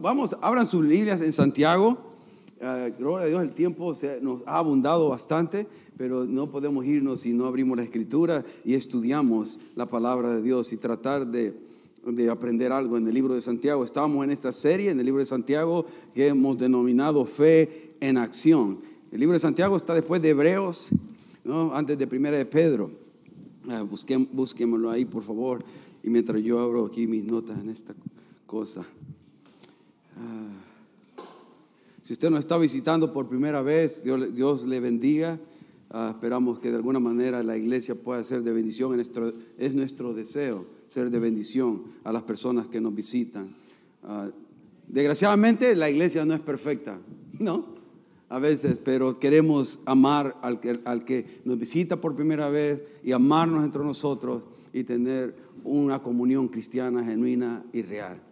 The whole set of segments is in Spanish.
Vamos, abran sus Biblias en Santiago. Uh, gloria a Dios, el tiempo nos ha abundado bastante, pero no podemos irnos si no abrimos la escritura y estudiamos la palabra de Dios y tratar de, de, aprender algo en el libro de Santiago. Estamos en esta serie, en el libro de Santiago, que hemos denominado fe en acción. El libro de Santiago está después de Hebreos, ¿no? antes de Primera de Pedro. Uh, busquémoslo ahí, por favor. Y mientras yo abro aquí mis notas en esta cosa. Ah. Si usted nos está visitando por primera vez, Dios, le bendiga. Ah, esperamos que de alguna manera la iglesia pueda ser de bendición. Nuestro, es nuestro deseo ser de bendición a las personas que nos visitan. Ah, desgraciadamente la iglesia no es perfecta, ¿no? A veces, pero queremos amar al que, al que nos visita por primera vez y amarnos entre nosotros y tener una comunión cristiana genuina y real.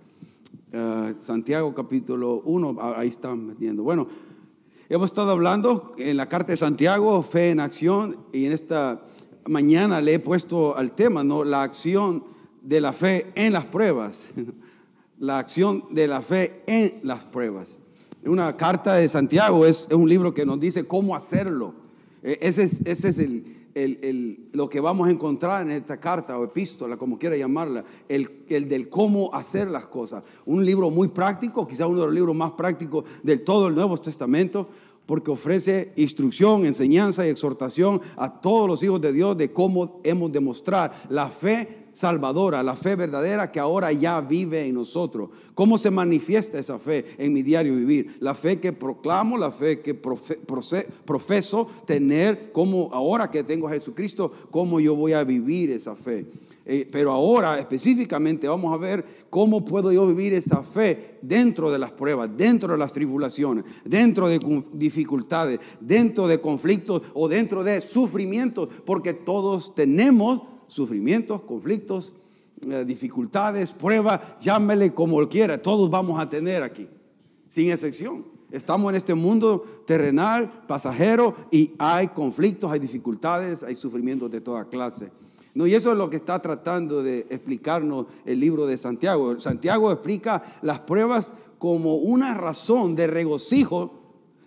Eh, Santiago capítulo 1, ahí están viendo. Bueno, hemos estado hablando en la carta de Santiago, fe en acción, y en esta mañana le he puesto al tema, ¿no? La acción de la fe en las pruebas. La acción de la fe en las pruebas. Una carta de Santiago es, un libro que nos dice cómo hacerlo. E, ese ese es el, lo que vamos a encontrar en esta carta o epístola, como quiera llamarla, el, del cómo hacer las cosas. Un libro muy práctico, quizá uno de los libros más prácticos del todo el Nuevo Testamento, porque ofrece instrucción, enseñanza y exhortación a todos los hijos de Dios de cómo hemos de mostrar la fe salvadora, la fe verdadera que ahora ya vive en nosotros. ¿Cómo se manifiesta esa fe en mi diario vivir? La fe que proclamo, la fe que profeso tener, como ahora que tengo a Jesucristo, cómo yo voy a vivir esa fe. Eh, pero ahora específicamente vamos a ver cómo puedo yo vivir esa fe dentro de las pruebas, dentro de las tribulaciones, dentro de dificultades, dentro de conflictos o dentro de sufrimientos, porque todos tenemos sufrimientos, conflictos, eh, dificultades, pruebas, llámele como quiera, todos vamos a tener aquí, sin excepción. Estamos en este mundo terrenal, pasajero, y hay conflictos, hay dificultades, hay sufrimientos de toda clase. No, y eso es lo que está tratando de explicarnos el libro de Santiago. Santiago explica las pruebas como una razón de regocijo,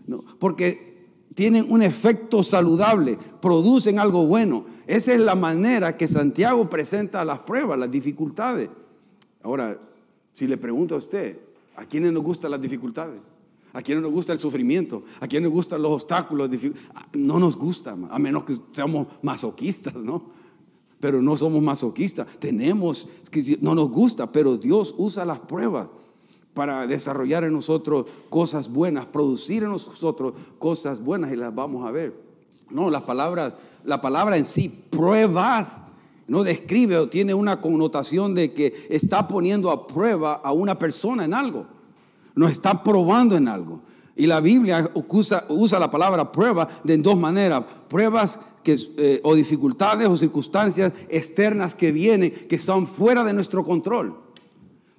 ¿no? porque tienen un efecto saludable, producen algo bueno. Esa es la manera que Santiago presenta las pruebas, las dificultades. Ahora, si le pregunto a usted, ¿a quiénes nos gustan las dificultades? ¿A quiénes nos gusta el sufrimiento? ¿A quiénes nos gustan los obstáculos? No nos gusta, a menos que seamos masoquistas, ¿no? Pero no somos masoquistas. Tenemos, no nos gusta, pero Dios usa las pruebas para desarrollar en nosotros cosas buenas, producir en nosotros cosas buenas y las vamos a ver. No, las palabras la palabra en sí, pruebas, no describe o tiene una connotación de que está poniendo a prueba a una persona en algo. Nos está probando en algo. Y la Biblia usa, usa la palabra prueba de dos maneras. Pruebas que, eh, o dificultades o circunstancias externas que vienen, que están fuera de nuestro control.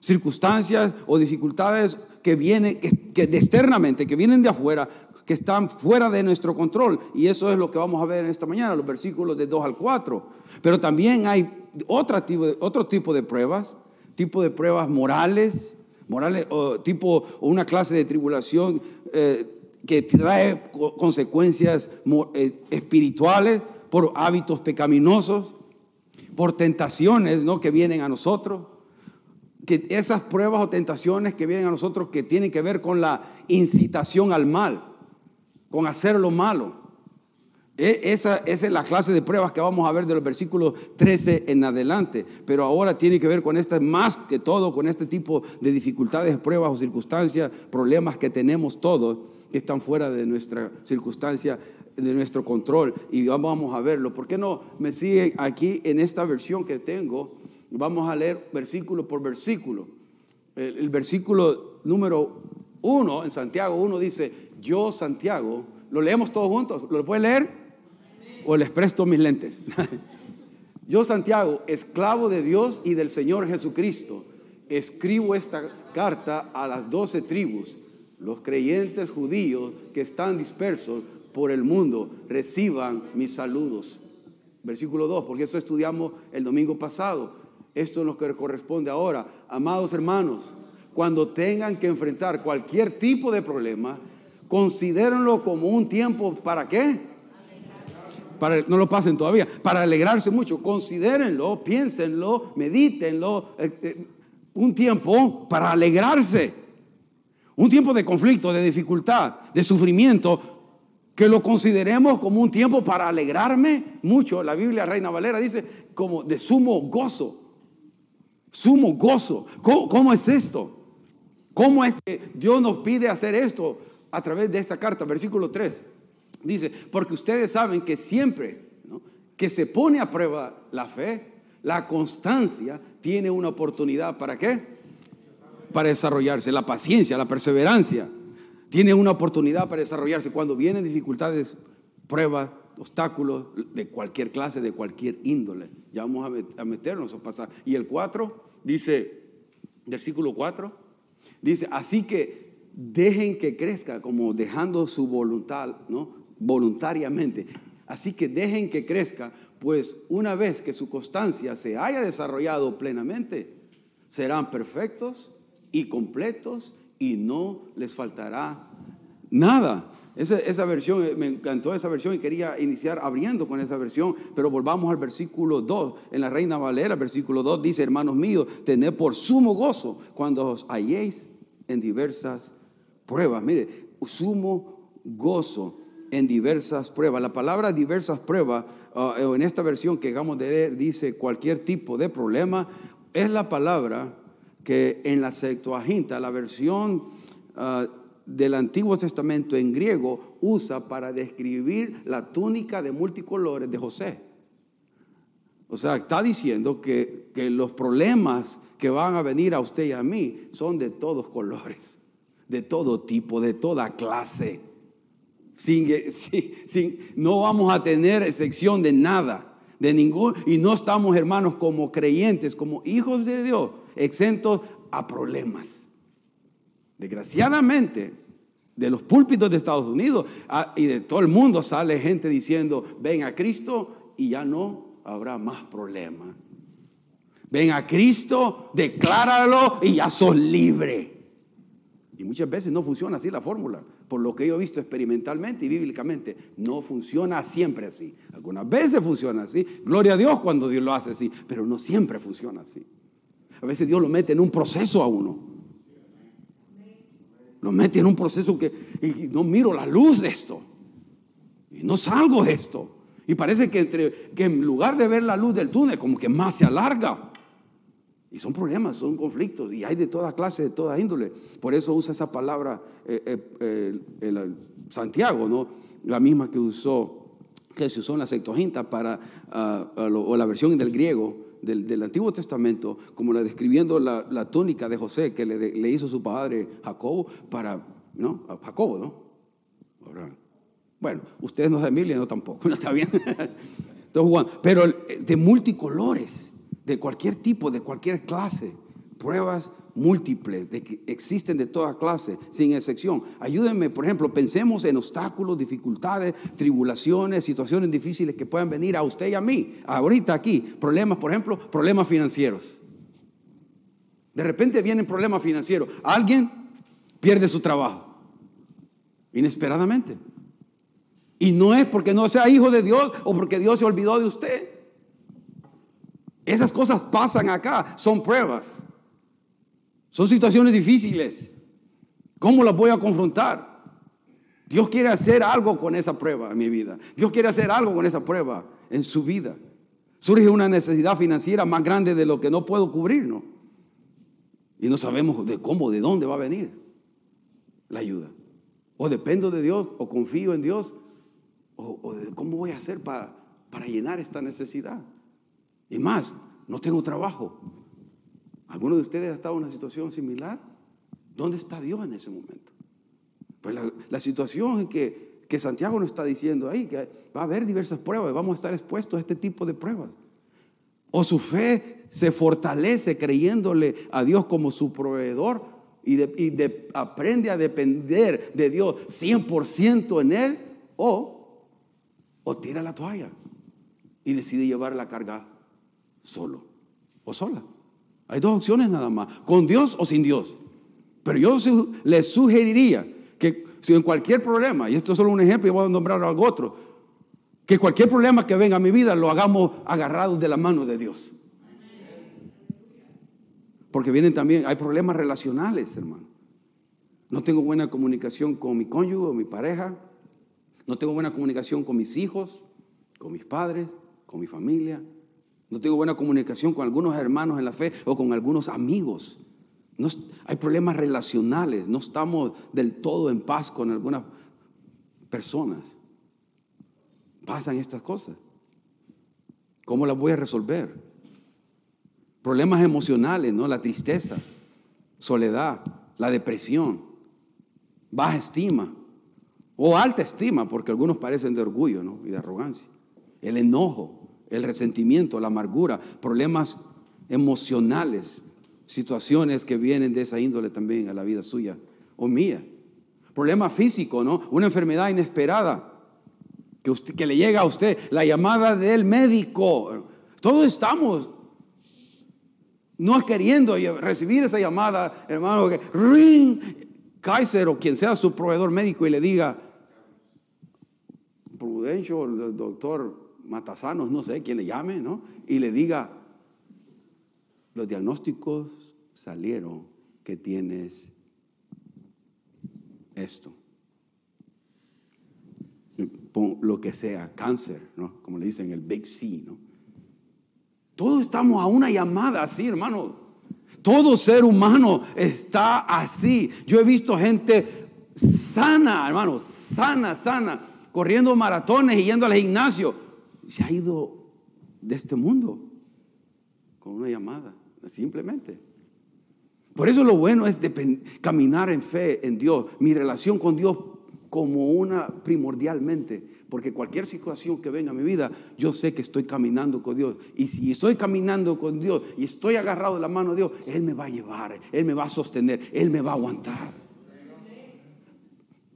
Circunstancias o dificultades que vienen que, que externamente, que vienen de afuera, que están fuera de nuestro control. Y eso es lo que vamos a ver en esta mañana, los versículos de 2 al 4. Pero también hay otro tipo de, otro tipo de pruebas, tipo de pruebas morales, morales o tipo una clase de tribulación eh, que trae consecuencias eh, espirituales por hábitos pecaminosos, por tentaciones ¿no? que vienen a nosotros que esas pruebas o tentaciones que vienen a nosotros que tienen que ver con la incitación al mal con hacer lo malo. E, esa, es la clase de pruebas que vamos a ver de los versículos 13 en adelante. Pero ahora tiene que ver con esta, más que todo, con este tipo de dificultades, pruebas o circunstancias, problemas que tenemos todos, que están fuera de nuestra circunstancia, de nuestro control. Y vamos a verlo. ¿Por qué no me sigue aquí en esta versión que tengo? Vamos a leer versículo por versículo. El, versículo número 1 en Santiago 1 dice, yo, Santiago, lo leemos todos juntos, ¿lo puede leer? ¿O les presto mis lentes? yo, Santiago, esclavo de Dios y del Señor Jesucristo, escribo esta carta a las doce tribus, los creyentes judíos que están dispersos por el mundo, reciban mis saludos. Versículo 2, porque eso estudiamos el domingo pasado. Esto es lo que corresponde ahora. Amados hermanos, cuando tengan que enfrentar cualquier tipo de problema, considérenlo como un tiempo para qué? Para, no lo pasen todavía, para alegrarse mucho, considérenlo, piénsenlo, medítenlo, eh, eh, un tiempo para alegrarse, un tiempo de conflicto, de dificultad, de sufrimiento, que lo consideremos como un tiempo para alegrarme mucho. La Biblia Reina Valera dice como de sumo gozo, sumo gozo. ¿Cómo, es esto? ¿Cómo es que Dios nos pide hacer esto a través de esta carta? Versículo 3. Dice, porque ustedes saben que siempre que se pone a prueba la fe, la constancia tiene una oportunidad para qué? Para desarrollarse, la paciencia, la perseverancia tiene una oportunidad para desarrollarse. Cuando vienen dificultades, pruebas, obstáculos de cualquier clase, de cualquier índole, ya vamos a meternos a pasar. Y el 4 dice, versículo 4, dice, así que dejen que crezca, como dejando su voluntad, ¿no? Voluntariamente. Así que dejen que crezca, pues una vez que su constancia se haya desarrollado plenamente, serán perfectos y completos y no les faltará nada. Esa, esa, versión, me encantó esa versión y quería iniciar abriendo con esa versión, pero volvamos al versículo 2. En la Reina Valera, versículo 2 dice, hermanos míos, tened por sumo gozo cuando os halléis en diversas pruebas. Mire, sumo gozo en diversas pruebas. La palabra diversas pruebas, uh, en esta versión que acabamos de leer, dice cualquier tipo de problema, es la palabra que en la Septuaginta, la versión ah, del Antiguo Testamento en griego, usa para describir la túnica de multicolores de José. O sea, está diciendo que, los problemas que van a venir a usted y a mí son de todos colores, de todo tipo, de toda clase. Sin, sin, no vamos a tener excepción de nada, de ningún, y no estamos hermanos como creyentes, como hijos de Dios, exentos a problemas. Desgraciadamente, de los púlpitos de Estados Unidos ah, y de todo el mundo sale gente diciendo, ven a Cristo y ya no habrá más problemas. Ven a Cristo, decláralo y ya sos libre. Y muchas veces no funciona así la fórmula. Por lo que yo he visto experimentalmente y bíblicamente, no funciona siempre así. Algunas veces funciona así. Gloria a Dios cuando Dios lo hace así, pero no siempre funciona así. A veces Dios lo mete en un proceso a uno. Lo mete en un proceso que y no miro la luz de esto. Y no salgo de esto. Y parece que, entre, que en lugar de ver la luz del túnel, como que más se alarga. Y son problemas, son conflictos. Y hay de toda clase, de toda índole. Por eso usa esa palabra eh, eh, eh, Santiago, ¿no? La misma que usó, que se usó en la Septuaginta para, ah, o la versión del griego del, Antiguo Testamento, como la describiendo la, túnica de José que le, hizo su padre Jacobo para, ¿no? Jacobo, ¿no? bueno, ustedes no de Emilia, no tampoco, ¿no está bien? Pero de multicolores, de cualquier tipo, de cualquier clase, pruebas múltiples, de que existen de toda clase, sin excepción. Ayúdenme, por ejemplo, pensemos en obstáculos, dificultades, tribulaciones, situaciones difíciles que puedan venir a usted y a mí. Ahorita aquí, problemas, por ejemplo, problemas financieros. De repente vienen problemas financieros. Alguien pierde su trabajo, inesperadamente. Y no es porque no sea hijo de Dios o porque Dios se olvidó de usted. Esas cosas pasan acá, son pruebas. Son situaciones difíciles. ¿Cómo las voy a confrontar? Dios quiere hacer algo con esa prueba en mi vida. Dios quiere hacer algo con esa prueba en su vida. Surge una necesidad financiera más grande de lo que no puedo cubrir, ¿no? Y no sabemos de cómo, de dónde va a venir la ayuda. O dependo de Dios, o confío en Dios, o, de cómo voy a hacer para, para llenar esta necesidad. Y más, no tengo trabajo. ¿Alguno de ustedes ha estado en una situación similar? ¿Dónde está Dios en ese momento? Pues la, situación que, que Santiago nos está diciendo ahí, que va a haber diversas pruebas, vamos a estar expuestos a este tipo de pruebas. O su fe se fortalece creyéndole a Dios como su proveedor y, aprende a depender de Dios 100% en Él, o, o tira la toalla y decide llevar la carga solo o sola. Hay dos opciones nada más, con Dios o sin Dios. Pero yo les sugeriría que si en cualquier problema, y esto es solo un ejemplo, y voy a nombrar algo otro, que cualquier problema que venga a mi vida lo hagamos agarrados de la mano de Dios. Porque vienen también, hay problemas relacionales, hermano. No tengo buena comunicación con mi cónyuge o mi pareja. No tengo buena comunicación con mis hijos, con mis padres, con mi familia. No tengo buena comunicación con algunos hermanos en la fe o con algunos amigos. No, hay problemas relacionales. No estamos del todo en paz con algunas personas. Pasan estas cosas. ¿Cómo las voy a resolver? Problemas emocionales, ¿no? La tristeza, soledad, la depresión, baja estima o alta estima, porque algunos parecen de orgullo ¿no? y de arrogancia. El enojo, el resentimiento, la amargura, problemas emocionales, situaciones que vienen de esa índole también a la vida suya o mía. Problema físico, ¿no? Una enfermedad inesperada que, que le llega a usted, la llamada del médico. Todos estamos no queriendo recibir esa llamada, hermano, que ring, Kaiser o quien sea su proveedor médico y le diga, Prudencio, el doctor Matasanos, no sé quién le llame, ¿no? Y le diga, los diagnósticos salieron que tienes esto. Lo que sea, cáncer, ¿no? Como le dicen el Big C, ¿no? Todos estamos a una llamada así, hermano. Todo ser humano está así. Yo he visto gente sana, hermano, sana, sana, corriendo maratones y yendo al gimnasio. Se ha ido de este mundo con una llamada, simplemente. Por eso lo bueno es caminar en fe en Dios, mi relación con Dios como una primordialmente, porque cualquier situación que venga a mi vida, yo sé que estoy caminando con Dios. Y si estoy caminando con Dios y estoy agarrado de la mano de Dios, Él me va a llevar, Él me va a sostener, Él me va a aguantar.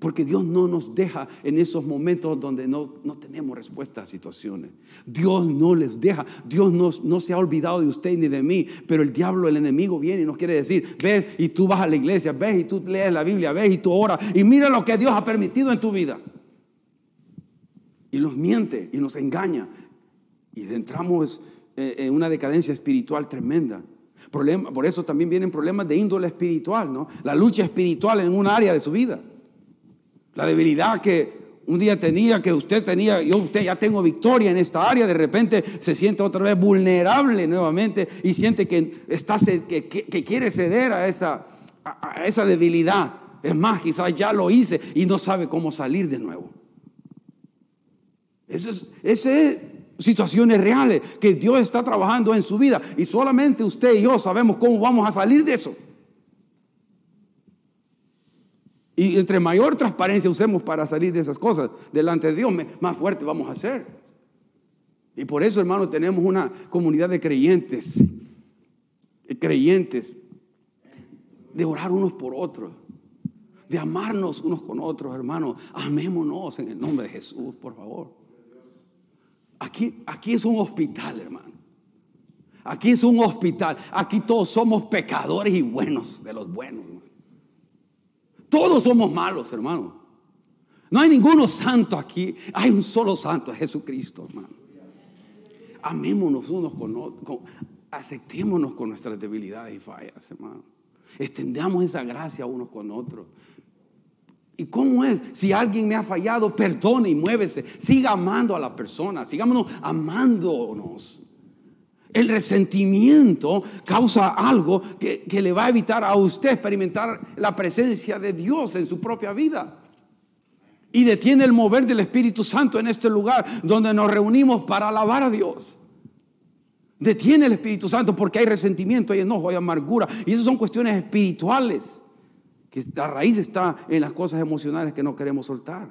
Porque Dios no nos deja en esos momentos donde no, no tenemos respuesta a situaciones. Dios no les deja. Dios no, no, se ha olvidado de usted ni de mí. Pero el diablo, el enemigo viene y nos quiere decir, ves y tú vas a la iglesia, ves y tú lees la Biblia, ves y tú oras. Y mira lo que Dios ha permitido en tu vida. Y nos miente y nos engaña. Y entramos eh, en una decadencia espiritual tremenda. Problema, por eso también vienen problemas de índole espiritual, ¿no? La lucha espiritual en un área de su vida. La debilidad que un día tenía, que usted tenía, yo usted ya tengo victoria en esta área, de repente se siente otra vez vulnerable nuevamente y siente que, está, que, quiere ceder a esa, a esa debilidad. Es más, quizás ya lo hice y no sabe cómo salir de nuevo. Esas es, situaciones reales que Dios está trabajando en su vida y solamente usted y yo sabemos cómo vamos a salir de eso. Y entre mayor transparencia usemos para salir de esas cosas delante de Dios, más fuerte vamos a ser. Y por eso, hermano, tenemos una comunidad de creyentes, creyentes, de orar unos por otros, de amarnos unos con otros, hermano. Amémonos en el nombre de Jesús, por favor. Aquí, aquí es un hospital, hermano. Aquí es un hospital. Aquí todos somos pecadores y buenos de los buenos. Todos somos malos, hermano. No hay ninguno santo aquí. Hay un solo santo, Jesucristo, hermano. Amémonos unos con otros. Aceptémonos con nuestras debilidades y fallas, hermano. Extendamos esa gracia unos con otros. ¿Y cómo es? Si alguien me ha fallado, perdone y muévese. Siga amando a la persona. Sigámonos amándonos. El resentimiento causa algo que, le va a evitar a usted experimentar la presencia de Dios en su propia vida. Y detiene el mover del Espíritu Santo en este lugar donde nos reunimos para alabar a Dios. Detiene el Espíritu Santo porque hay resentimiento, hay enojo, hay amargura. Y esas son cuestiones espirituales. Que la raíz está en las cosas emocionales que no queremos soltar.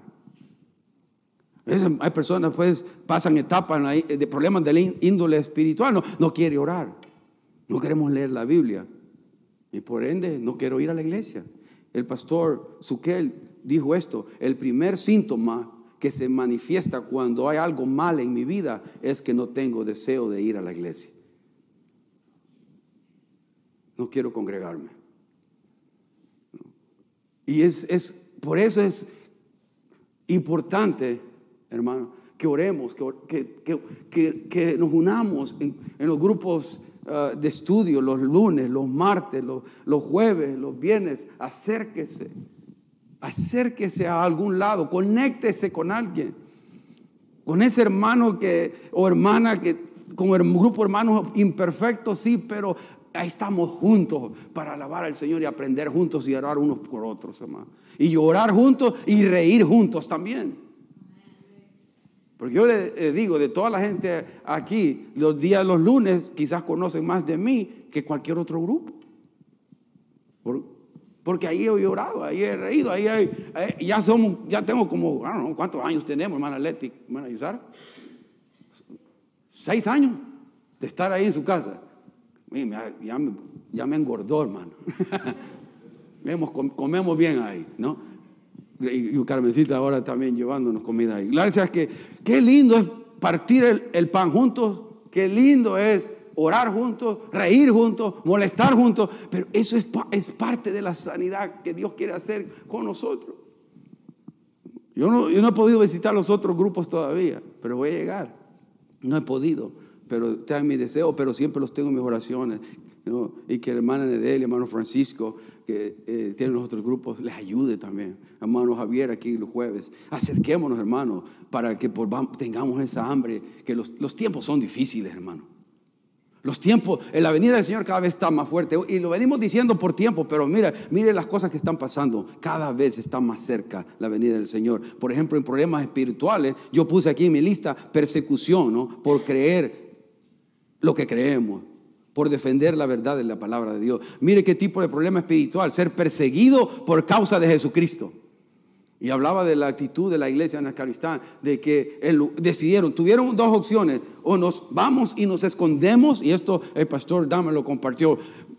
Hay personas pues pasan etapas de problemas de índole espiritual, no, no quiere orar, no queremos leer la Biblia y por ende no quiero ir a la iglesia. El pastor Suquel dijo esto, el primer síntoma que se manifiesta cuando hay algo mal en mi vida es que no tengo deseo de ir a la iglesia. No quiero congregarme. Y es, es por eso es importante, hermano, que oremos, que, que, que, nos unamos en, los grupos uh, de estudio los lunes, los martes, los, los jueves, los viernes. Acérquese, acérquese a algún lado, conéctese con alguien, con ese hermano que, o hermana que, con un grupo hermanos imperfectos, sí, pero ahí estamos juntos para alabar al Señor y aprender juntos y orar unos por otros, hermano. Y llorar juntos y reír juntos también. Porque yo le digo, de toda la gente aquí, los días, los lunes, quizás conocen más de mí que cualquier otro grupo. Porque ahí he llorado, ahí he reído, ahí, ya somos, ya tengo como, no ¿cuántos años tenemos, hermana Leti, hermana Yusara? Seis años de estar ahí en su casa. Ya me engordó, hermano. comemos bien ahí, ¿no? Y, Carmencita ahora también llevándonos comida ahí. Gracias que qué lindo es partir el, el pan juntos, qué lindo es orar juntos, reír juntos, molestar juntos, pero eso es, es, parte de la sanidad que Dios quiere hacer con nosotros. Yo no, yo no he podido visitar los otros grupos todavía, pero voy a llegar. No he podido pero está en mi deseo, pero siempre los tengo en mis oraciones. Y que el hermano Nedel, hermano Francisco, que eh, tienen los otros grupos, les ayude también. Hermano Javier aquí los jueves. Acerquémonos, hermano, para que tengamos esa hambre, que los, los tiempos son difíciles, hermano. Los tiempos, en la venida del Señor cada vez está más fuerte. Y lo venimos diciendo por tiempo, pero mira, mire las cosas que están pasando. Cada vez está más cerca la venida del Señor. Por ejemplo, en problemas espirituales, yo puse aquí en mi lista persecución, ¿no? Por creer lo que creemos, por defender la verdad de la palabra de Dios. Mire qué tipo de problema espiritual, ser perseguido por causa de Jesucristo. Y hablaba de la actitud de la iglesia en Afganistán, de que decidieron, tuvieron dos opciones, o nos vamos y nos escondemos, y esto el pastor Dame lo compartió,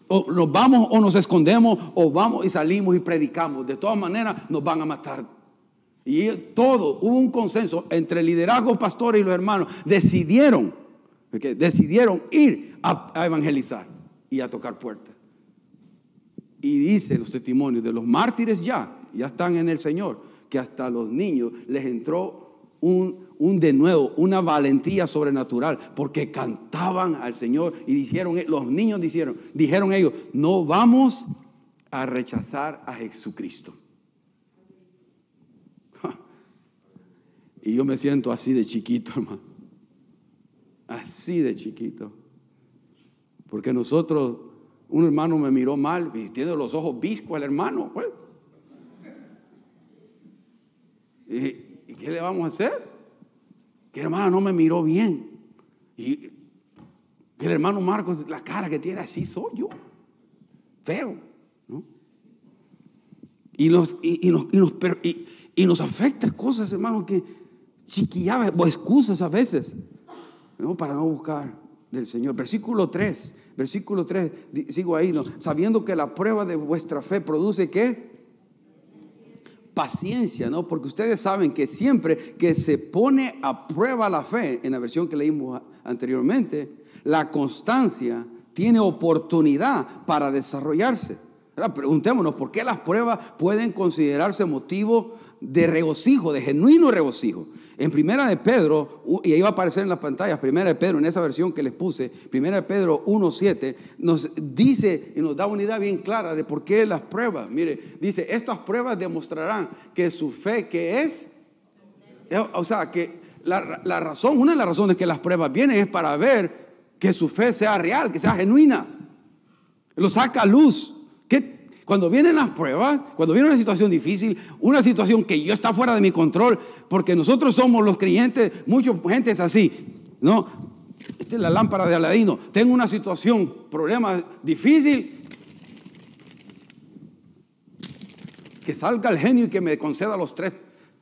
o nos vamos o nos escondemos, o vamos y salimos y predicamos. De todas maneras nos van a matar. Y todo, hubo un consenso entre el liderazgo, pastor y los hermanos, decidieron que decidieron ir a, evangelizar y a tocar puertas. Y dice los testimonios de los mártires ya, ya están en el Señor, que hasta los niños les entró un, un de nuevo, una valentía sobrenatural, porque cantaban al Señor y dijeron, los niños dijeron, dijeron ellos, no vamos a rechazar a Jesucristo. Y yo me siento así de chiquito, hermano así de chiquito. Porque nosotros, un hermano me miró mal, y tiene los ojos viscos el hermano, pues. ¿Y, qué le vamos a hacer? Que el hermano no me miró bien. Y el hermano Marcos, la cara que tiene así soy yo. Feo. Y, nos, y, nos, y, nos, afecta cosas, hermano, que chiquilladas o excusas a veces. ¿no? para no buscar del Señor. Versículo 3, versículo 3, sigo ahí, ¿no? sabiendo que la prueba de vuestra fe produce qué? Paciencia, ¿no? Porque ustedes saben que siempre que se pone a prueba la fe, en la versión que leímos anteriormente, la constancia tiene oportunidad para desarrollarse. Ahora preguntémonos, ¿por qué las pruebas pueden considerarse motivo de regocijo, de genuino regocijo? En Primera de Pedro, y ahí va a aparecer en las pantallas, Primera de Pedro, en esa versión que les puse, Primera de Pedro 1.7, nos dice y nos da una idea bien clara de por qué las pruebas. Mire, dice, estas pruebas demostrarán que su fe que es, eh, o sea, que la, la razón, una de las razones que las pruebas vienen es para ver que su fe sea real, que sea genuina. Lo saca a luz. Cuando vienen las pruebas, cuando viene una situación difícil, una situación que yo está fuera de mi control, porque nosotros somos los creyentes, mucha gente es así, ¿no? Esta es la lámpara de Aladino. Tengo una situación, problema difícil, que salga el genio y que me conceda los tres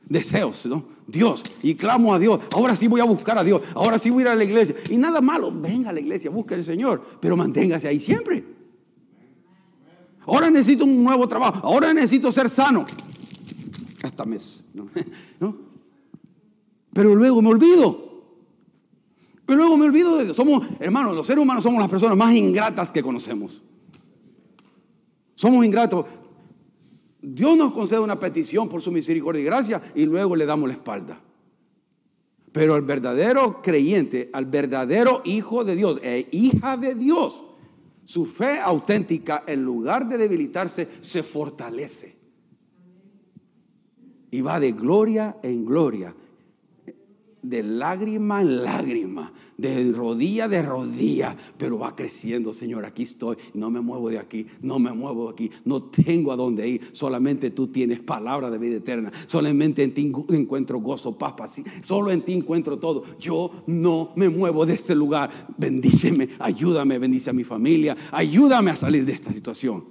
deseos, ¿no? Dios, y clamo a Dios, ahora sí voy a buscar a Dios, ahora sí voy a ir a la iglesia. Y nada malo, venga a la iglesia, busque al Señor, pero manténgase ahí siempre. Ahora necesito un nuevo trabajo. Ahora necesito ser sano. Hasta mes. ¿no? Pero luego me olvido. Y luego me olvido de Dios. Somos, hermanos, los seres humanos somos las personas más ingratas que conocemos. Somos ingratos. Dios nos concede una petición por su misericordia y gracia y luego le damos la espalda. Pero al verdadero creyente, al verdadero hijo de Dios e hija de Dios, su fe auténtica, en lugar de debilitarse, se fortalece. Y va de gloria en gloria, de lágrima en lágrima, de rodilla de rodilla, pero va creciendo, Señor, aquí estoy, no me muevo de aquí, no me muevo de aquí, no tengo a dónde ir, solamente tú tienes palabra de vida eterna, solamente en ti encuentro gozo, paz, paz, solo en ti encuentro todo, yo no me muevo de este lugar, bendíceme, ayúdame, bendice a mi familia, ayúdame a salir de esta situación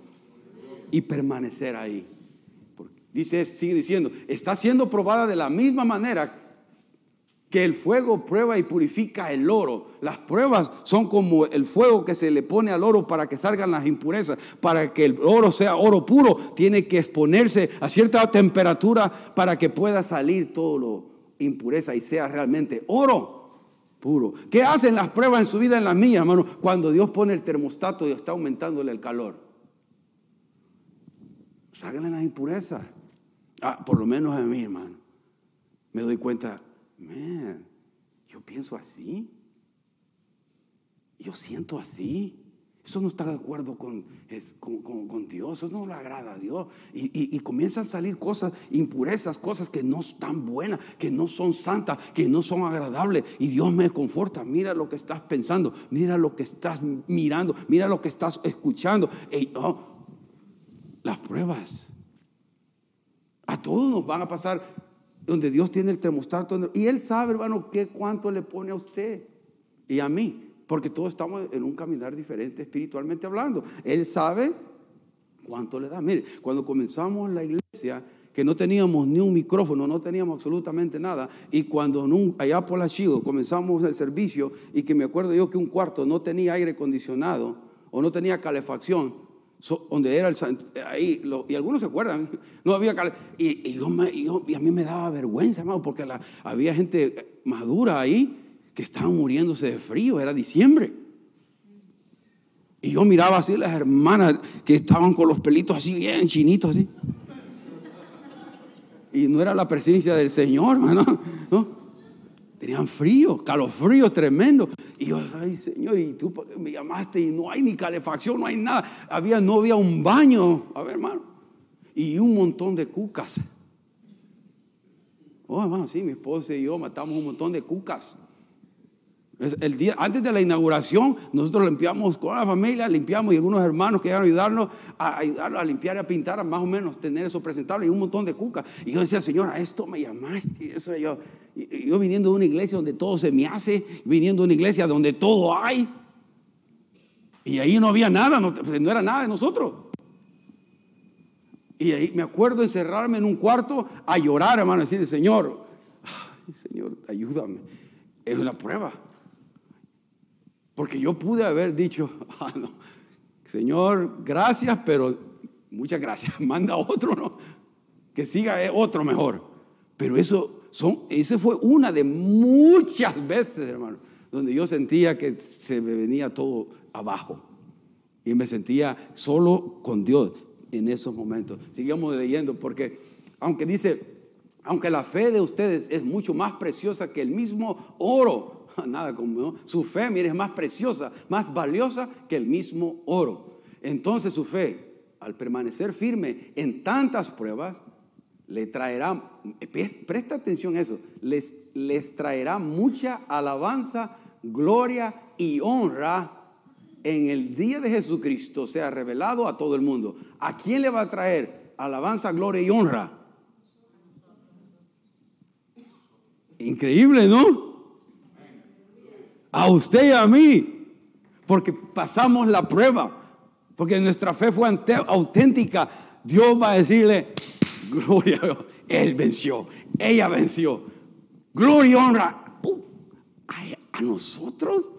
y permanecer ahí. Dice, sigue diciendo, está siendo probada de la misma manera que el fuego prueba y purifica el oro. Las pruebas son como el fuego que se le pone al oro para que salgan las impurezas. Para que el oro sea oro puro, tiene que exponerse a cierta temperatura para que pueda salir todo lo impureza y sea realmente oro puro. ¿Qué hacen las pruebas en su vida en las mías, hermano? Cuando Dios pone el termostato y está aumentándole el calor. Salgan las impurezas. Ah, por lo menos a mí, hermano. Me doy cuenta, man, yo pienso así, yo siento así. Eso no está de acuerdo con, con, Dios, eso no le agrada a Dios. Y, y, comienzan a salir cosas, impurezas, cosas que no están buenas, que no son santas, que no son agradables. Y Dios me conforta. Mira lo que estás pensando, mira lo que estás mirando, mira lo que estás escuchando. Oh, las pruebas. A todos nos van a pasar donde Dios tiene el termostato. Y Él sabe, hermano, qué cuánto le pone a usted y a mí. Porque todos estamos en un caminar diferente espiritualmente hablando. Él sabe cuánto le da. Mire, cuando comenzamos la iglesia, que no teníamos ni un micrófono, no teníamos absolutamente nada. Y cuando allá por la Chido comenzamos el servicio y que me acuerdo yo que un cuarto no tenía aire acondicionado o no tenía calefacción, donde era el ahí, y algunos se acuerdan, no había y, y, yo y, a mí me daba vergüenza, hermano, porque había gente madura ahí que estaban muriéndose de frío, era diciembre. Y yo miraba así las hermanas que estaban con los pelitos así bien chinitos así. Y no era la presencia del Señor, hermano, ¿no? Tenían frío, calofrío tremendo. Y yo, ay Señor, y tú me llamaste y no hay ni calefacción, no hay nada. Había, no había un baño, a ver hermano. Y un montón de cucas. Oh hermano, sí, mi esposa y yo matamos un montón de cucas. El día, antes de la inauguración, nosotros limpiamos con la familia, limpiamos y algunos hermanos que iban a ayudarnos a, ayudarnos a limpiar y a pintar, a más o menos tener eso presentable y un montón de cucas. Y yo decía, Señor, esto me llamaste. Eso yo, yo viniendo de una iglesia donde todo se me hace, viniendo de una iglesia donde todo hay. Y ahí no había nada, no, pues, era nada de nosotros. Y ahí me acuerdo encerrarme en un cuarto a llorar, hermano, decirle, Señor, Señor, ayúdame. Es una prueba. Porque yo pude haber dicho, ah, Señor, gracias, pero muchas gracias, manda otro, ¿no? Que siga eh, otro mejor. Pero eso, son, esa fue una de muchas veces, hermano, donde yo sentía que se me venía todo abajo. Y me sentía solo con Dios en esos momentos. Sigamos leyendo porque, aunque dice, aunque la fe de ustedes es mucho más preciosa que el mismo oro, nada como su fe, mire, es más preciosa, más valiosa que el mismo oro. Entonces su fe, al permanecer firme en tantas pruebas, le traerá, presta atención a eso, les, les traerá mucha alabanza, gloria y honra en el día de Jesucristo sea revelado a todo el mundo. ¿A quién le va a traer alabanza, gloria y honra? Increíble, ¿no? A usted y a mí, porque pasamos la prueba, porque nuestra fe fue auténtica. Dios va a decirle, gloria, él venció, ella venció. Gloria y honra a, nosotros.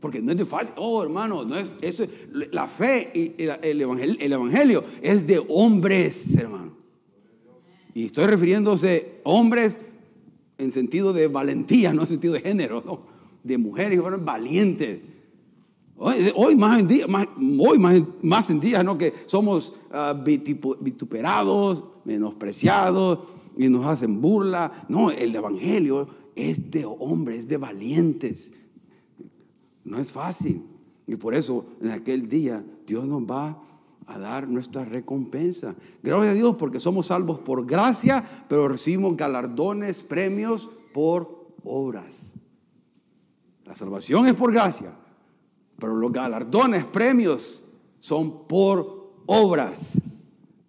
Porque no es de fácil, oh hermano, no es, eso, la fe y el evangelio, el evangelio es de hombres, hermano. Y estoy refiriéndose hombres en sentido de valentía, no en sentido de género, no, de mujeres que fueron valientes. Hoy, más en día, más, hoy más, más en día, ¿no? Que somos ah, vituperados, menospreciados y nos hacen burla. No, el evangelio es de hombres, es de valientes. No es fácil. Y por eso en aquel día Dios nos va a dar nuestra recompensa. Gloria a Dios porque somos salvos por gracia, pero recibimos galardones, premios por obras. La salvación es por gracia, pero los galardones, premios son por obras.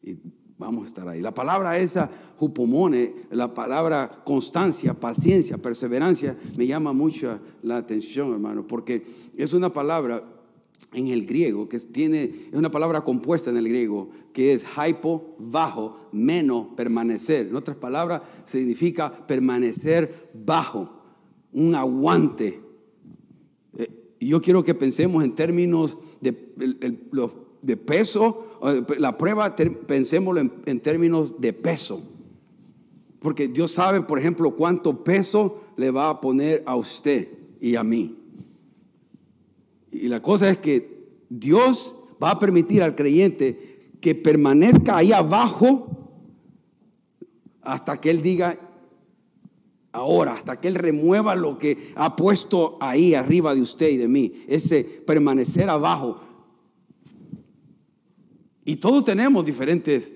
Y vamos a estar ahí. La palabra esa, jupomone, la palabra constancia, paciencia, perseverancia, me llama mucho la atención, hermano, porque es una palabra en el griego que tiene, es una palabra compuesta en el griego que es hypo, bajo, menos, permanecer. En otras palabras, significa permanecer bajo, un aguante. Eh, yo quiero que pensemos en términos de, peso, eh, la prueba, pensémoslo en, en términos de peso. Porque Dios sabe, por ejemplo, cuánto peso le va a poner a usted y a mí. Y la cosa es que Dios va a permitir al creyente que permanezca ahí abajo hasta que Él diga, ahora, hasta que Él remueva lo que ha puesto ahí arriba de usted y de mí, ese permanecer abajo. Y todos tenemos diferentes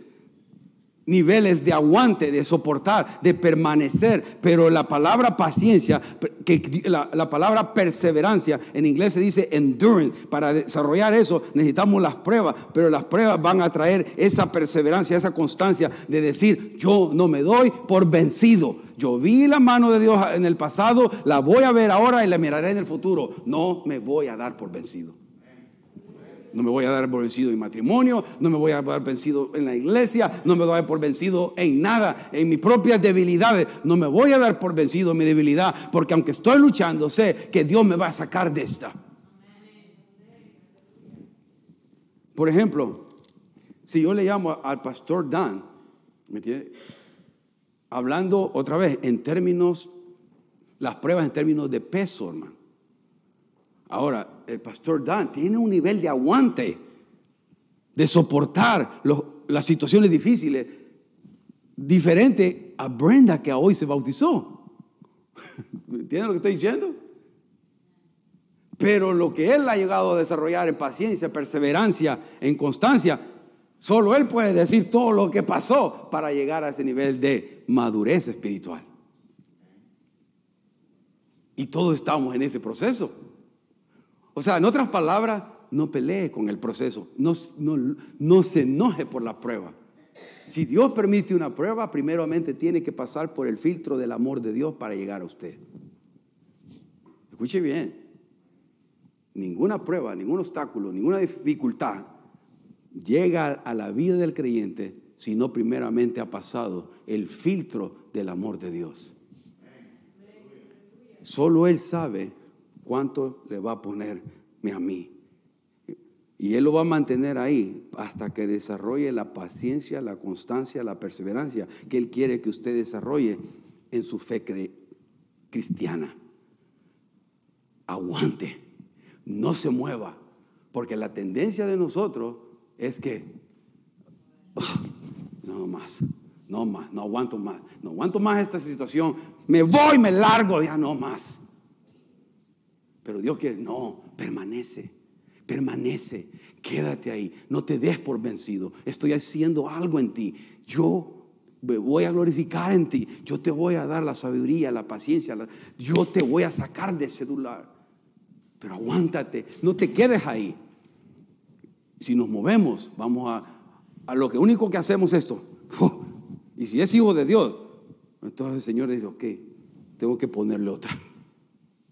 niveles de aguante, de soportar, de permanecer, pero la palabra paciencia, que la, la, palabra perseverancia, en inglés se dice endurance, para desarrollar eso necesitamos las pruebas, pero las pruebas van a traer esa perseverancia, esa constancia de decir, yo no me doy por vencido. Yo vi la mano de Dios en el pasado, la voy a ver ahora y la miraré en el futuro. No me voy a dar por vencido. No me voy a dar por vencido en matrimonio, no me voy a dar vencido en la iglesia, no me voy a dar por vencido en nada, en mis propias debilidades. No me voy a dar por vencido en mi debilidad, porque aunque estoy luchando, sé que Dios me va a sacar de esta. Por ejemplo, si yo le llamo al pastor Dan, ¿me entiende? Hablando otra vez en términos, las pruebas en términos de peso, hermano. Ahora, el pastor Dan tiene un nivel de aguante, de soportar las situaciones difíciles, diferente a Brenda que hoy se bautizó. ¿Entienden lo que estoy diciendo? Pero lo que él ha llegado a desarrollar en paciencia, perseverancia, en constancia, solo él puede decir todo lo que pasó para llegar a ese nivel de madurez espiritual. Y todos estamos en ese proceso. O sea, en otras palabras, no pelee con el proceso, no, no, no, se enoje por la prueba. Si Dios permite una prueba, primeramente tiene que pasar por el filtro del amor de Dios para llegar a usted. Escuche bien, ninguna prueba, ningún obstáculo, ninguna dificultad llega a la vida del creyente si no primeramente ha pasado el filtro del amor de Dios. Solo Él sabe cuánto le va a ponerme a mí. Y Él lo va a mantener ahí hasta que desarrolle la paciencia, la constancia, la perseverancia que Él quiere que usted desarrolle en su fe cristiana. Aguante, no se mueva, porque la tendencia de nosotros es que, oh, no más, no más, no aguanto más, no aguanto más esta situación, me voy, me largo, ya no más. Pero Dios quiere, no, permanece, permanece, quédate ahí, no te des por vencido. Estoy haciendo algo en ti. Yo me voy a glorificar en ti. Yo te voy a dar la sabiduría, la paciencia. Yo te voy a sacar de ese lugar. Pero aguántate, no te quedes ahí. Si nos movemos, vamos a, a lo que único que hacemos es esto. Y si es hijo de Dios, entonces el Señor dice, ok, tengo que ponerle otra,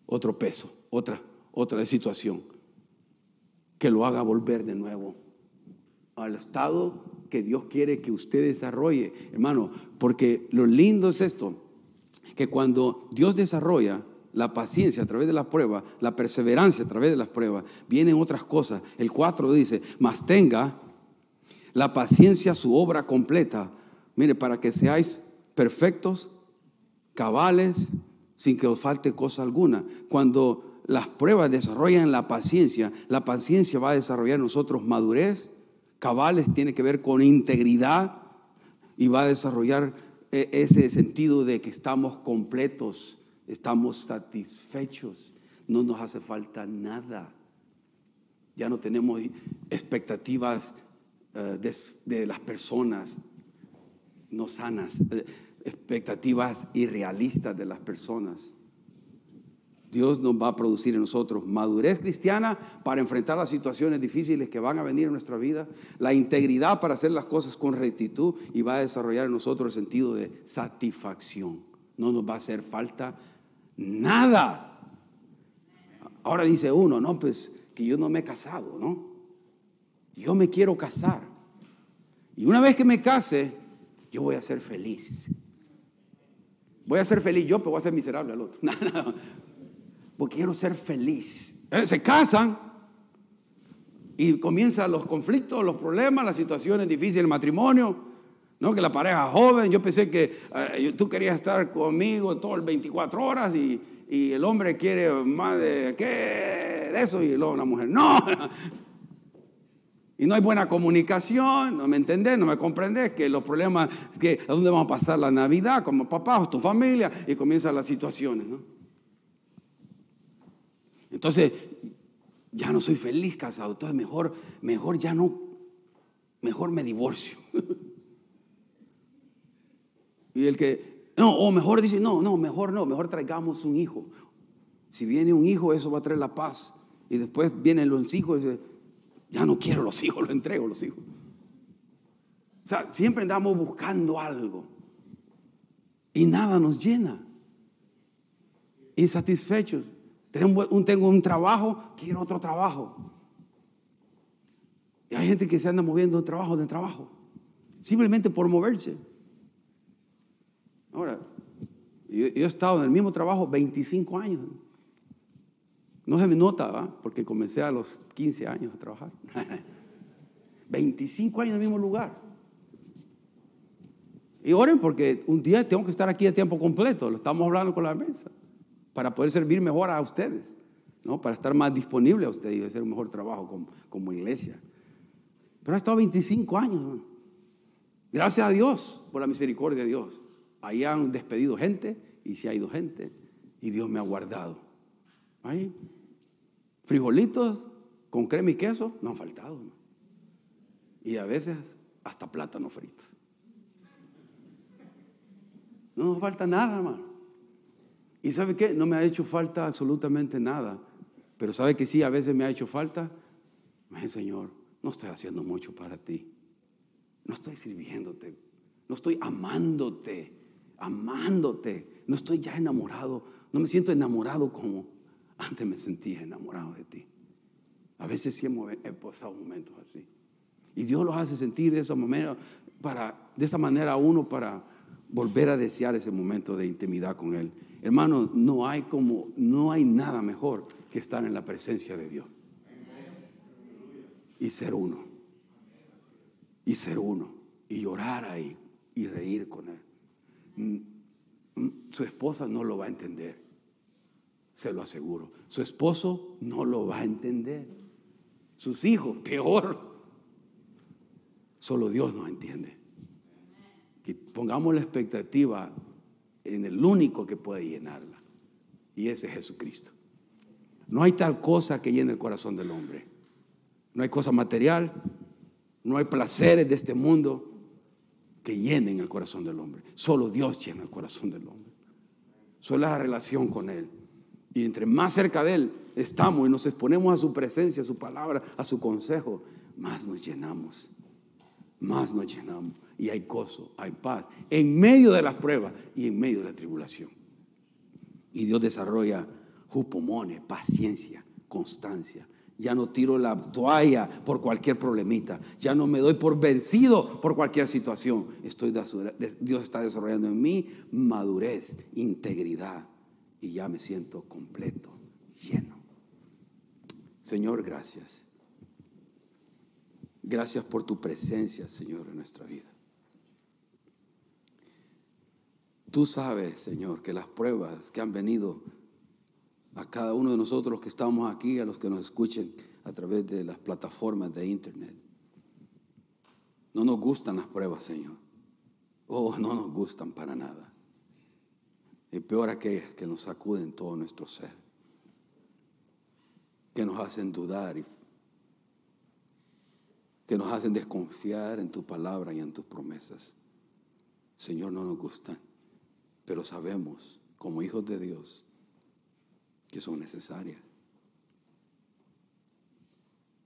otro peso otra, otra situación que lo haga volver de nuevo al estado que Dios quiere que usted desarrolle, hermano, porque lo lindo es esto, que cuando Dios desarrolla la paciencia a través de las pruebas, la perseverancia a través de las pruebas, vienen otras cosas. El 4 dice, mas tenga la paciencia su obra completa, mire, para que seáis perfectos, cabales, sin que os falte cosa alguna. Cuando las pruebas desarrollan la paciencia, la paciencia va a desarrollar nosotros madurez, cabales tiene que ver con integridad y va a desarrollar eh, ese sentido de que estamos completos, estamos satisfechos, no nos hace falta nada. Ya no tenemos expectativas eh, de, las personas no sanas, eh, expectativas irrealistas de las personas. Dios nos va a producir en nosotros madurez cristiana para enfrentar las situaciones difíciles que van a venir en nuestra vida, la integridad para hacer las cosas con rectitud y va a desarrollar en nosotros el sentido de satisfacción. No nos va a hacer falta nada. Ahora dice uno, no, pues que yo no me he casado, ¿no? Yo me quiero casar. Y una vez que me case, yo voy a ser feliz. Voy a ser feliz yo, pero voy a ser miserable al otro. porque quiero ser feliz. Eh, se casan y comienzan los conflictos, los problemas, las situaciones difíciles del matrimonio. ¿no? Que la pareja joven, yo pensé que eh, tú querías estar conmigo todo el 24 horas y, y, el hombre quiere más de, ¿qué? de eso y luego la mujer, no. Y no hay buena comunicación, no me entendés, no me comprendés, que los problemas, que a dónde vamos a pasar la Navidad, como papá, tu familia, y comienzan las situaciones, ¿no? Entonces, ya no soy feliz casado, entonces mejor, mejor ya no, mejor me divorcio. y el que, no, o mejor dice, no, no, mejor no, mejor traigamos un hijo. Si viene un hijo, eso va a traer la paz. Y después vienen los hijos y dice, ya no quiero los hijos, lo entrego los hijos. O sea, siempre andamos buscando algo. Y nada nos llena. Insatisfechos. Tengo un, trabajo, quiero otro trabajo. Y hay gente que se anda moviendo de trabajo de trabajo, simplemente por moverse. Ahora, yo, he estado en el mismo trabajo 25 años. No se me nota, porque comencé a los 15 años a trabajar. 25 años en el mismo lugar. Y oren porque un día tengo que estar aquí a tiempo completo, lo estamos hablando con la mesa para poder servir mejor a ustedes, ¿no? para estar más disponible a ustedes y hacer un mejor trabajo como, iglesia. Pero ha estado 25 años. Gracias a Dios por la misericordia de Dios. Ahí han despedido gente y se ha ido gente y Dios me ha guardado. Ahí, frijolitos con crema y queso no han faltado. Y a veces hasta plátano frito. No nos falta nada, hermano. Y sabe qué, no me ha hecho falta absolutamente nada. Pero sabe que sí, a veces me ha hecho falta. Señor, no estoy haciendo mucho para ti. No estoy sirviéndote. No estoy amándote. Amándote. No estoy ya enamorado. No me siento enamorado como antes me sentía enamorado de ti. A veces sí he pasado momentos así. Y Dios los hace sentir de esa manera, para, de esa manera a uno para volver a desear ese momento de intimidad con Él. Hermano, no hay como, no hay nada mejor que estar en la presencia de Dios. Y ser uno. Y ser uno. Y llorar ahí. Y reír con él. Mm, mm, su esposa no lo va a entender. Se lo aseguro. Su esposo no lo va a entender. Sus hijos, peor. Solo Dios nos entiende. Que pongamos la expectativa en el único que puede llenarla. Y ese es Jesucristo. No hay tal cosa que llene el corazón del hombre. No hay cosa material, no hay placeres de este mundo que llenen el corazón del hombre. Solo Dios llena el corazón del hombre. Solo la relación con Él. Y entre más cerca de Él estamos y nos exponemos a su presencia, a su palabra, a su consejo, más nos llenamos. Más nos llenamos y hay gozo, hay paz, en medio de las pruebas y en medio de la tribulación. Y Dios desarrolla jupomone, paciencia, constancia. Ya no tiro la toalla por cualquier problemita. Ya no me doy por vencido por cualquier situación. Estoy Dios está desarrollando en mí madurez, integridad. Y ya me siento completo, lleno. Señor, gracias. Gracias por tu presencia, Señor, en nuestra vida. Tú sabes, Señor, que las pruebas que han venido a cada uno de nosotros los que estamos aquí, a los que nos escuchen a través de las plataformas de internet. No nos gustan las pruebas, Señor. Oh, no nos gustan para nada. Y peor aquellas que nos sacuden todo nuestro ser, que nos hacen dudar y que nos hacen desconfiar en tu palabra y en tus promesas. Señor, no nos gustan, pero sabemos como hijos de Dios que son necesarias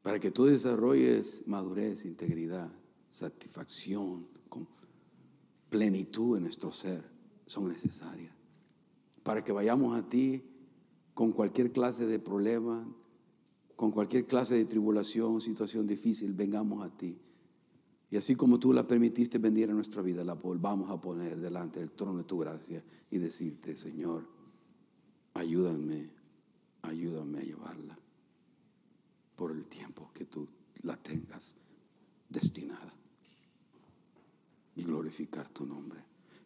para que tú desarrolles madurez, integridad, satisfacción, con plenitud en nuestro ser, son necesarias. Para que vayamos a ti con cualquier clase de problema, con cualquier clase de tribulación, situación difícil, vengamos a ti. Y así como tú la permitiste venir a nuestra vida, la volvamos a poner delante del trono de tu gracia y decirte, Señor, ayúdame, ayúdame a llevarla por el tiempo que tú la tengas destinada y glorificar tu nombre.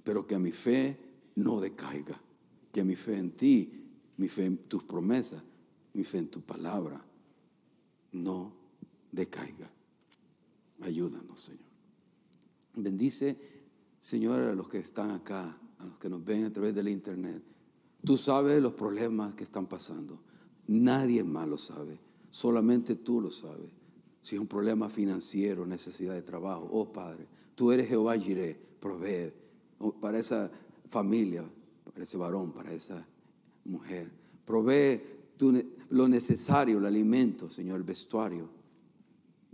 Pero que mi fe no decaiga, que mi fe en ti, mi fe en tus promesas, mi fe en tu palabra, no decaiga. Ayúdanos, Señor. Bendice, Señor, a los que están acá, a los que nos ven a través del internet. Tú sabes los problemas que están pasando. Nadie más lo sabe. Solamente tú lo sabes. Si es un problema financiero, necesidad de trabajo, oh Padre, tú eres Jehová Jireh, provee para esa familia, para ese varón, para esa mujer. Provee lo necesario, el alimento, Señor, el vestuario.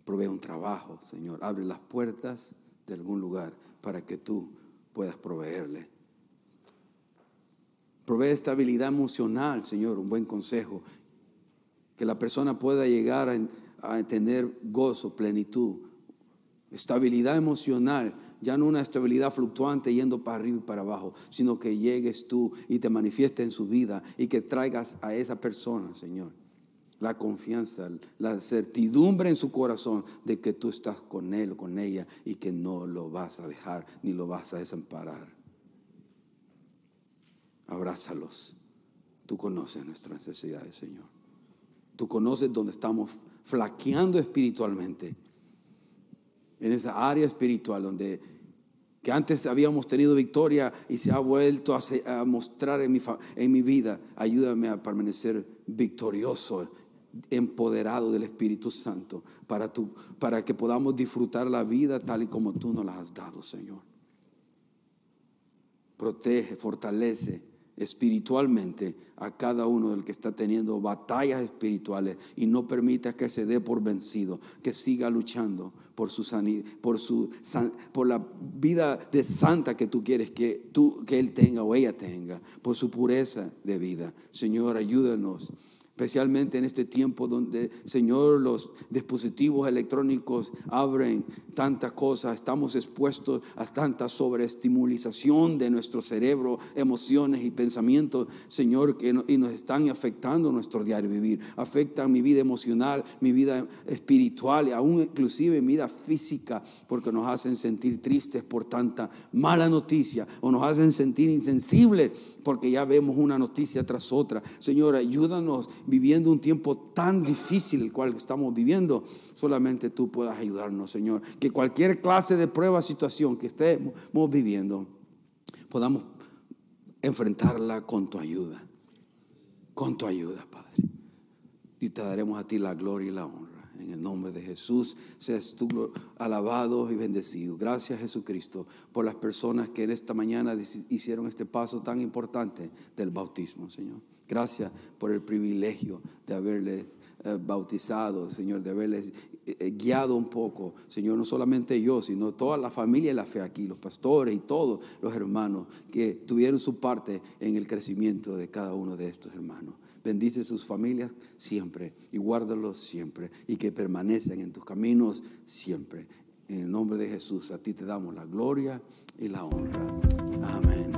Provee un trabajo, Señor. Abre las puertas de algún lugar para que tú puedas proveerle. Provee estabilidad emocional, Señor, un buen consejo. Que la persona pueda llegar a, a tener gozo, plenitud, estabilidad emocional ya no una estabilidad fluctuante yendo para arriba y para abajo, sino que llegues tú y te manifiestes en su vida y que traigas a esa persona, Señor, la confianza, la certidumbre en su corazón de que tú estás con él o con ella y que no lo vas a dejar ni lo vas a desamparar. Abrázalos. Tú conoces nuestras necesidades, Señor. Tú conoces donde estamos flaqueando espiritualmente en esa área espiritual donde que antes habíamos tenido victoria y se ha vuelto a, mostrar en mi, en mi vida. Ayúdame a permanecer victorioso, empoderado del Espíritu Santo para, tu, para que podamos disfrutar la vida tal y como tú nos la has dado, Señor. Protege, fortalece espiritualmente a cada uno del que está teniendo batallas espirituales y no permita que se dé por vencido, que siga luchando por su por su por la vida de santa que tú quieres que tú que él tenga o ella tenga, por su pureza de vida. Señor, ayúdanos especialmente en este tiempo donde, Señor, los dispositivos electrónicos abren tantas cosas, estamos expuestos a tanta sobreestimulización de nuestro cerebro, emociones y pensamientos, Señor, y nos están afectando nuestro diario vivir, afectan mi vida emocional, mi vida espiritual y aún inclusive mi vida física, porque nos hacen sentir tristes por tanta mala noticia o nos hacen sentir insensibles porque ya vemos una noticia tras otra. Señor, ayúdanos viviendo un tiempo tan difícil el cual estamos viviendo. Solamente tú puedas ayudarnos, Señor. Que cualquier clase de prueba, situación que estemos viviendo, podamos enfrentarla con tu ayuda. Con tu ayuda, Padre. Y te daremos a ti la gloria y la honra. En el nombre de Jesús, seas tú alabado y bendecido. Gracias Jesucristo por las personas que en esta mañana hicieron este paso tan importante del bautismo, Señor. Gracias por el privilegio de haberles eh, bautizado, Señor, de haberles eh, eh, guiado un poco, Señor, no solamente yo, sino toda la familia de la fe aquí, los pastores y todos los hermanos que tuvieron su parte en el crecimiento de cada uno de estos hermanos. Bendice sus familias siempre y guárdalos siempre y que permanezcan en tus caminos siempre. En el nombre de Jesús, a ti te damos la gloria y la honra. Amén.